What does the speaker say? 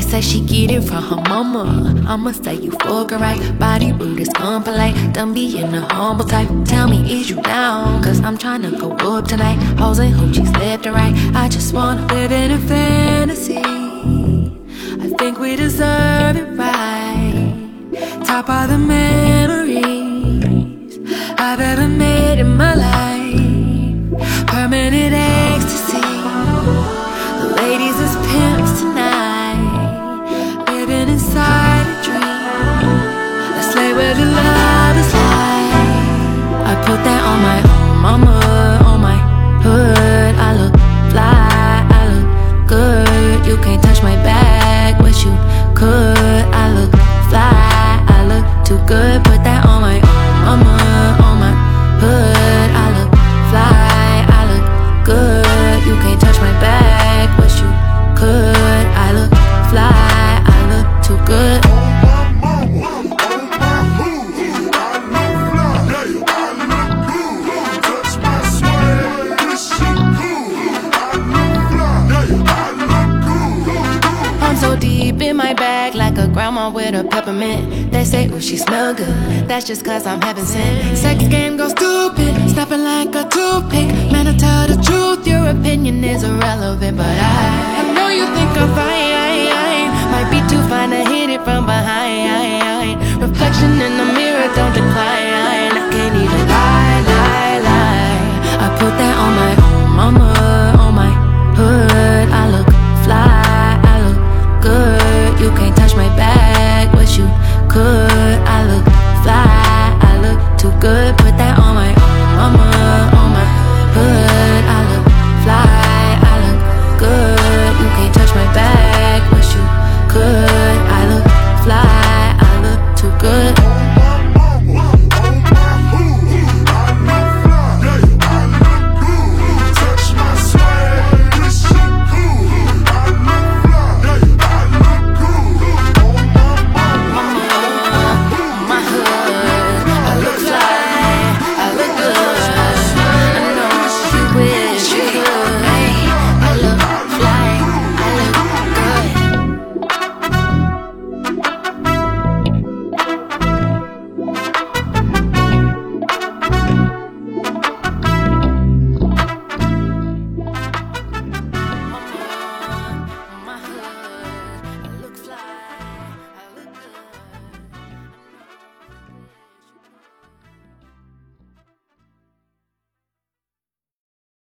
say she get it from her mama. I'ma say you fuck her right. Body rude is unpolite. Don't be in the humble type. Tell me, is you down? Cause I'm tryna go up tonight. Hoes and hoochies left and right. I just wanna live in a fantasy. I think we deserve it right. Top of the memories Put that on my own mama, bag like a grandma with a peppermint. They say, ooh, she smell good. That's just cause I'm heaven sent. Sex game goes stupid, snapping like a toothpick. Man, I tell the truth, your opinion is irrelevant. But I, I know you think I'm fine. good.